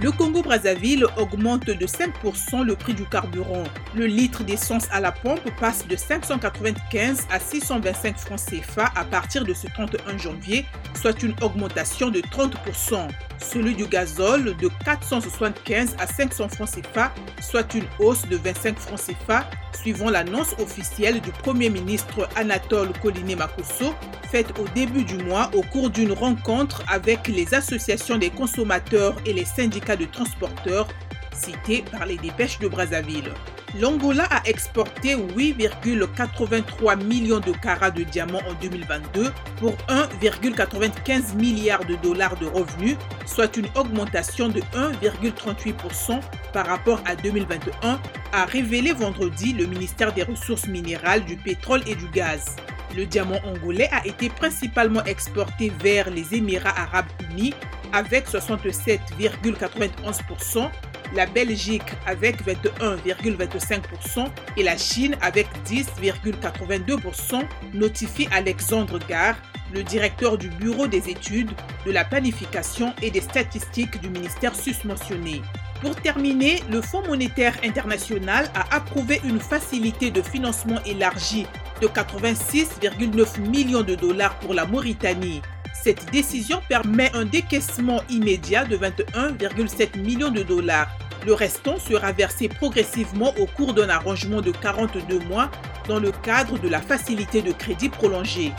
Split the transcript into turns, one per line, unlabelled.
Le Congo-Brazzaville augmente de 5% le prix du carburant. Le litre d'essence à la pompe passe de 595 à 625 francs CFA à partir de ce 31 janvier, soit une augmentation de 30%. Celui du gazole de 475 à 500 francs CFA, soit une hausse de 25 francs CFA, suivant l'annonce officielle du Premier ministre Anatole Koliné Makosso, faite au début du mois au cours d'une rencontre avec les associations des consommateurs et les syndicats de transporteurs cités par les dépêches de Brazzaville. L'Angola a exporté 8,83 millions de carats de diamants en 2022 pour 1,95 milliard de dollars de revenus, soit une augmentation de 1,38% par rapport à 2021, a révélé vendredi le ministère des Ressources minérales, du pétrole et du gaz. Le diamant angolais a été principalement exporté vers les Émirats arabes unis avec 67,91%, la Belgique avec 21,25% et la Chine avec 10,82%, notifie Alexandre Gare, le directeur du Bureau des études, de la planification et des statistiques du ministère susmentionné. Pour terminer, le Fonds monétaire international a approuvé une facilité de financement élargie de 86,9 millions de dollars pour la Mauritanie. Cette décision permet un décaissement immédiat de 21,7 millions de dollars. Le restant sera versé progressivement au cours d'un arrangement de 42 mois dans le cadre de la facilité de crédit prolongée.